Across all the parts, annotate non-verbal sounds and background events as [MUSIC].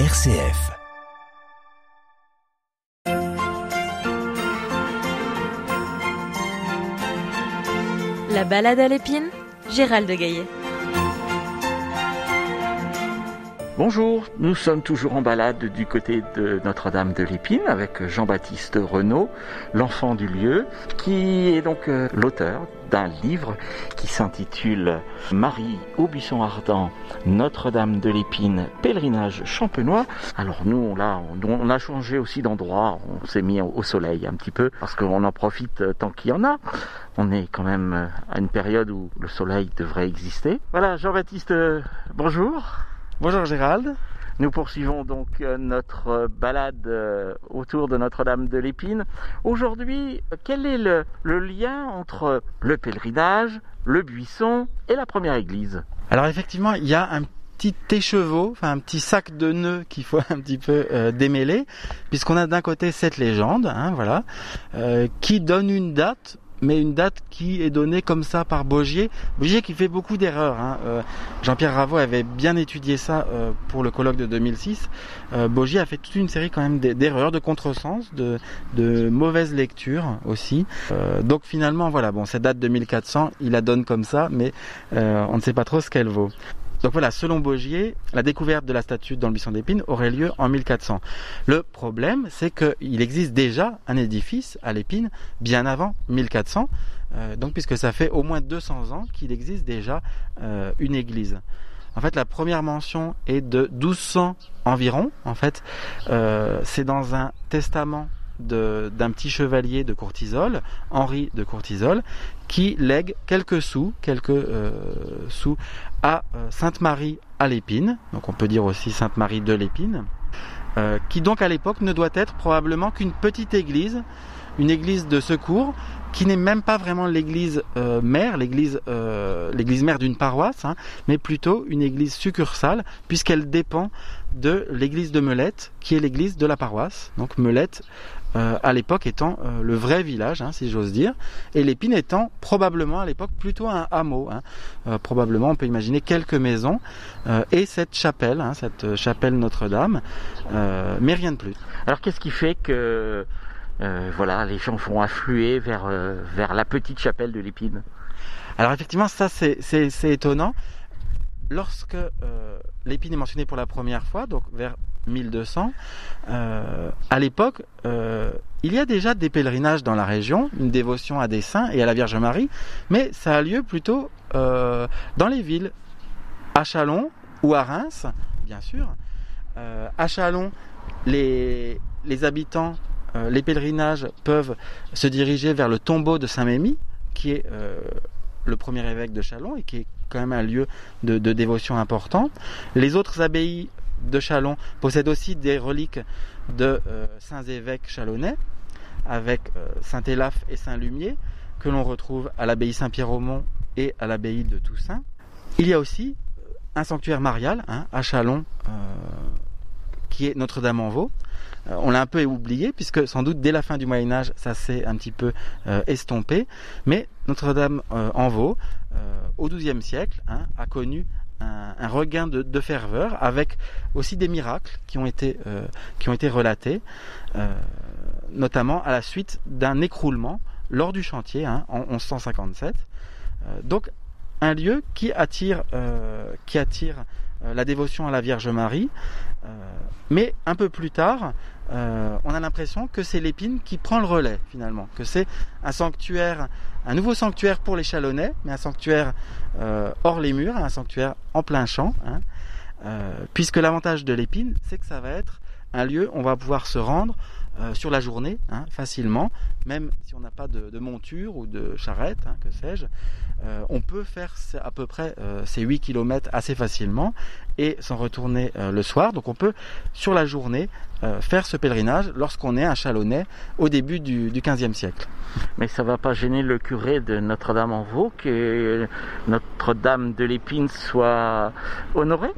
RCF. La balade à l'épine, Gérald de Gaillet. Bonjour, nous sommes toujours en balade du côté de Notre-Dame de l'Épine avec Jean-Baptiste Renaud, l'enfant du lieu, qui est donc euh, l'auteur d'un livre qui s'intitule Marie au buisson ardent, Notre-Dame de l'Épine, pèlerinage champenois. Alors nous, là, on a changé aussi d'endroit, on s'est mis au soleil un petit peu parce qu'on en profite tant qu'il y en a. On est quand même à une période où le soleil devrait exister. Voilà, Jean-Baptiste, euh, bonjour. Bonjour Gérald. Nous poursuivons donc euh, notre balade euh, autour de Notre-Dame de l'Épine. Aujourd'hui, quel est le, lien entre le pèlerinage, le buisson et la première église? Alors effectivement, il y a un petit écheveau, enfin un petit sac de nœuds qu'il faut [LAUGHS] un petit peu euh, démêler, puisqu'on a d'un côté cette légende, hein, voilà, qui donne une date mais une date qui est donnée comme ça par Bogier. Bogier qui fait beaucoup d'erreurs. Hein. Euh, Jean-Pierre Ravo avait bien étudié ça euh, pour le colloque de 2006. Euh, Bogier a fait toute une série quand même d'erreurs, de contresens, de, de mauvaises lectures aussi. donc finalement, voilà, bon, cette date de 1400, il la donne comme ça, mais on ne sait pas trop ce qu'elle vaut. Donc voilà, selon Bogier, la découverte de la statue dans le buisson d'épines aurait lieu en 1400. Le problème, c'est qu'il existe déjà un édifice à l'épine bien avant 1400, euh, donc puisque ça fait au moins 200 ans qu'il existe déjà euh, une église. En fait, la première mention est de 1200 environ. En fait, euh, c'est dans un testament d'un petit chevalier de Courtisol, Henri de Courtisol, qui lègue quelques sous, quelques euh, sous à euh, Sainte Marie à l'Épine, donc on peut dire aussi Sainte Marie de l'Épine, euh, qui donc à l'époque ne doit être probablement qu'une petite église, une église de secours, qui n'est même pas vraiment l'église mère, l'église mère d'une paroisse, hein, mais plutôt une église succursale, puisqu'elle dépend de l'église de Melette, qui est l'église de la paroisse. Donc Melette euh, à l'époque étant euh, le vrai village, hein, si j'ose dire, et l'épine étant probablement à l'époque plutôt un hameau. Hein. Euh, probablement, on peut imaginer quelques maisons et cette chapelle, hein, cette chapelle Notre-Dame, mais rien de plus. Alors qu'est-ce qui fait que voilà, les gens vont affluer vers, vers la petite chapelle de l'épine? Alors effectivement, ça c'est étonnant. Lorsque l'épine est mentionnée pour la première fois, donc vers 1200. Euh, à l'époque, euh, il y a déjà des pèlerinages dans la région, une dévotion à des saints et à la Vierge Marie, mais ça a lieu plutôt euh, dans les villes, à Chalon ou à Reims, bien sûr. à Chalon, les, habitants, les pèlerinages peuvent se diriger vers le tombeau de Saint-Mémy, qui est le premier évêque de Chalon et qui est quand même un lieu de, de dévotion important. Les autres abbayes de Chalon possède aussi des reliques de euh, saints évêques chalonnais, avec euh, Saint Élaphe et Saint Lumier, que l'on retrouve à l'abbaye Saint-Pierre-au-Mont et à l'abbaye de Toussaint. Il y a aussi euh, un sanctuaire marial hein, à Chalon, qui est Notre-Dame-en-Vaux. on l'a un peu oublié, puisque sans doute dès la fin du Moyen Âge, ça s'est un petit peu estompé. Mais Notre-Dame-en-Vaux, au XIIe siècle, hein, a connu un, regain de, ferveur avec aussi des miracles qui ont été, euh, relatés, euh, notamment à la suite d'un écroulement lors du chantier hein, en 1157. Euh, donc un lieu qui attire la dévotion à la Vierge Marie, mais un peu plus tard, on a l'impression que c'est l'épine qui prend le relais finalement, que c'est un sanctuaire un nouveau sanctuaire pour les Chalonnais, mais un sanctuaire euh, hors les murs, un sanctuaire en plein champ, hein. euh, puisque l'avantage de l'épine, c'est que ça va être un lieu où on va pouvoir se rendre euh, sur la journée hein, facilement, même si on n'a pas de, monture ou de charrette, hein, que sais-je, on peut faire à peu près ces 8 km assez facilement et s'en retourner le soir. Donc on peut sur la journée faire ce pèlerinage lorsqu'on est un Chalonnais au début du, du 15e siècle. Mais ça ne va pas gêner le curé de Notre-Dame-en-Vaux que Notre-Dame de l'Épine soit honorée?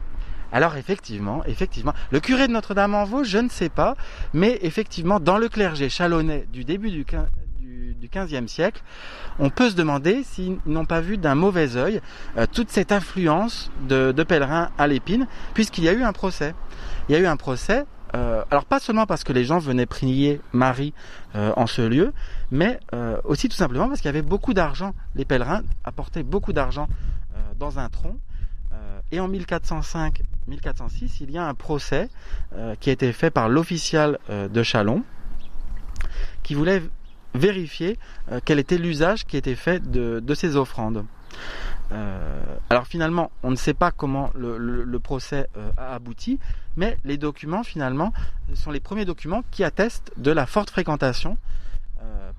Alors effectivement, effectivement, le curé de Notre-Dame-en-Vaux, je ne sais pas, mais effectivement, dans le clergé chalonnais du début du, du, 15e siècle, on peut se demander s'ils n'ont pas vu d'un mauvais œil euh, toute cette influence de, pèlerins à l'épine, puisqu'il y a eu un procès. Il y a eu un procès euh, alors pas seulement parce que les gens venaient prier Marie euh, en ce lieu, mais euh, aussi tout simplement parce qu'il y avait beaucoup d'argent. Les pèlerins apportaient beaucoup d'argent dans un tronc. Et en 1405-1406, il y a un procès euh, qui a été fait par l'official euh, de Chalon, qui voulait vérifier euh, quel était l'usage qui était fait de, ces offrandes. Alors finalement, on ne sait pas comment le, procès a abouti, mais les documents finalement sont les premiers documents qui attestent de la forte fréquentation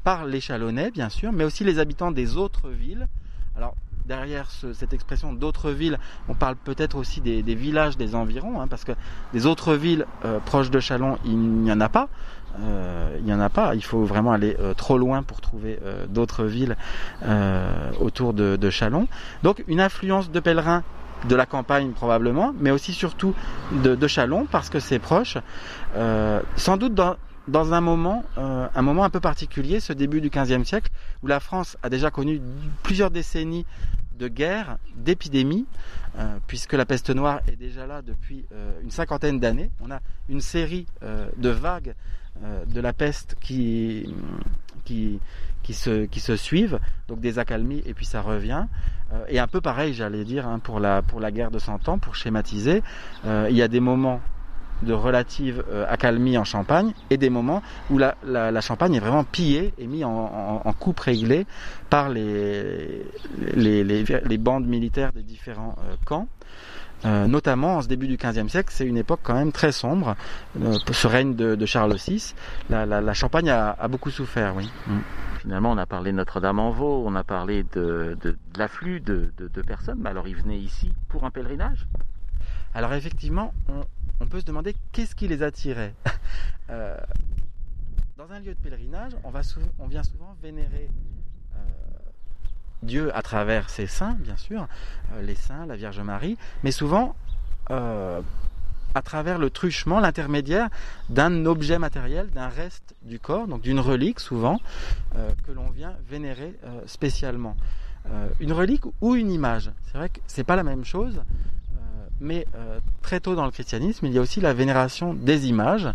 par les Chalonnais, bien sûr, mais aussi les habitants des autres villes. Alors derrière ce- cette expression d'autres villes, on parle peut-être aussi des, villages des environs, hein, parce que des autres villes euh, proches de Chalon, il n'y en a pas. Euh, il n'y en a pas. Il faut vraiment aller euh, trop loin pour trouver d'autres villes autour de, de Chalon. Donc une influence de pèlerins de la campagne probablement, mais aussi surtout de, de Chalon parce que c'est proche. Sans doute dans, un moment, un moment un peu particulier, ce début du XVe siècle, où la France a déjà connu plusieurs décennies de guerre, d'épidémies, euh, puisque la peste noire est déjà là depuis euh, une cinquantaine d'années. On a une série euh, de vagues de la peste qui, qui, qui, se, qui se suivent, donc des accalmies et puis ça revient. Et un peu pareil, j'allais dire, hein, pour, la, pour la guerre de Cent Ans, pour schématiser, il y a des moments de relative euh, accalmie en Champagne et des moments où la, la, la Champagne est vraiment pillée et mise en, en, en coupe réglée par les, les, les, les bandes militaires des différents euh, camps. Euh, notamment en ce début du XVe siècle, c'est une époque quand même très sombre. Ce règne de, de Charles VI, la, Champagne a, a, beaucoup souffert, oui. Mm. Finalement, on a parlé de Notre-Dame-en-Vaux, on a parlé de, de, de l'afflux de, de, de, personnes, mais alors ils venaient ici pour un pèlerinage? Alors effectivement, on, on peut se demander qu'est-ce qui les attirait. [LAUGHS] euh, dans un lieu de pèlerinage, on, vient souvent vénérer euh, Dieu à travers ses saints, bien sûr, euh, les saints, la Vierge Marie, mais souvent à travers le truchement, l'intermédiaire d'un objet matériel, d'un reste du corps, donc d'une relique souvent, que l'on vient vénérer spécialement. Une relique ou une image. C'est vrai que c'est pas la même chose, euh, mais très tôt dans le christianisme, il y a aussi la vénération des images.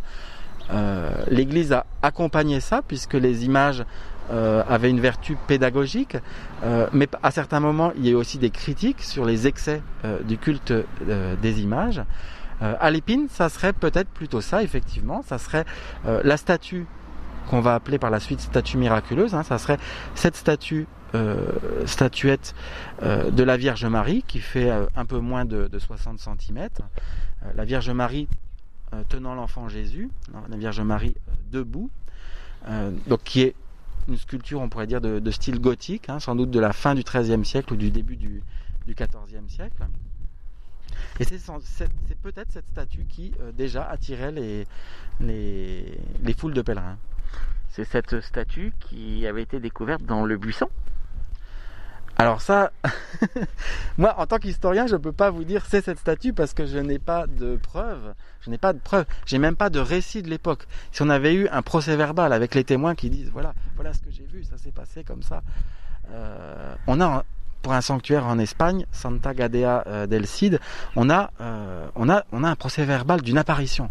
Euh, L'Église a accompagné ça puisque les images euh, avaient une vertu pédagogique, euh, mais à certains moments il y a eu aussi des critiques sur les excès euh, du culte euh, des images. Euh, à l'épine, ça serait peut-être plutôt ça, effectivement. Ça serait euh, la statue qu'on va appeler par la suite statue miraculeuse. Hein, ça serait cette statue, euh, statuette euh, de la Vierge Marie qui fait euh, un peu moins de, de 60 cm. Euh, la Vierge Marie euh, tenant l'enfant Jésus, la Vierge Marie euh, debout, donc qui est une sculpture, on pourrait dire, de, style gothique, hein, sans doute de la fin du XIIIe siècle ou du début du, XIVe siècle. Et c'est peut-être cette statue qui euh, déjà attirait les, foules de pèlerins. C'est cette statue qui avait été découverte dans le buisson alors ça, [LAUGHS] moi en tant qu'historien, je ne peux pas vous dire c'est cette statue parce que je n'ai pas de preuves. Je n'ai pas de preuves. J'ai même pas de récit de l'époque. Si on avait eu un procès verbal avec les témoins qui disent voilà, voilà ce que j'ai vu, ça s'est passé comme ça. Euh, on a pour un sanctuaire en Espagne, Santa Gadea euh, del Cid, on a, euh, on a, on a un procès verbal d'une apparition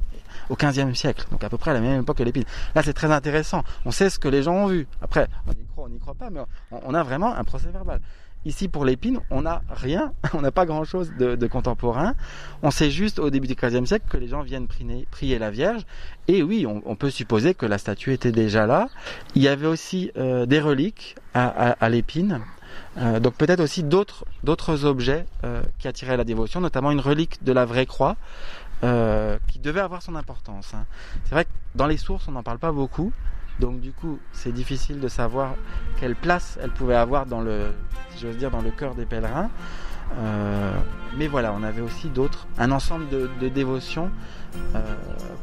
au XVe siècle, donc à peu près à la même époque que l'épine. Là, c'est très intéressant. On sait ce que les gens ont vu. Après, on y croit, on n'y croit pas, mais on, a vraiment un procès verbal. Ici, pour l'épine, on n'a rien, [LAUGHS] on n'a pas grand-chose de, contemporain. On sait juste au début du XVe siècle que les gens viennent prier, la Vierge. Et oui, on, peut supposer que la statue était déjà là. Il y avait aussi euh, des reliques à, l'épine. Euh, donc peut-être aussi d'autres objets euh, qui attiraient la dévotion, notamment une relique de la vraie croix qui devait avoir son importance. Hein. C'est vrai que dans les sources on n'en parle pas beaucoup, donc du coup c'est difficile de savoir quelle place elle pouvait avoir dans le, si j'ose dire, dans le cœur des pèlerins. Euh, mais voilà, on avait aussi d'autres, un ensemble de, de dévotions, euh,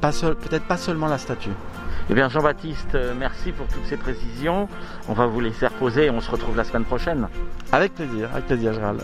peut-être pas seulement la statue. Eh bien Jean-Baptiste, merci pour toutes ces précisions. On va vous laisser reposer et on se retrouve la semaine prochaine. Avec plaisir, avec plaisir Gérald.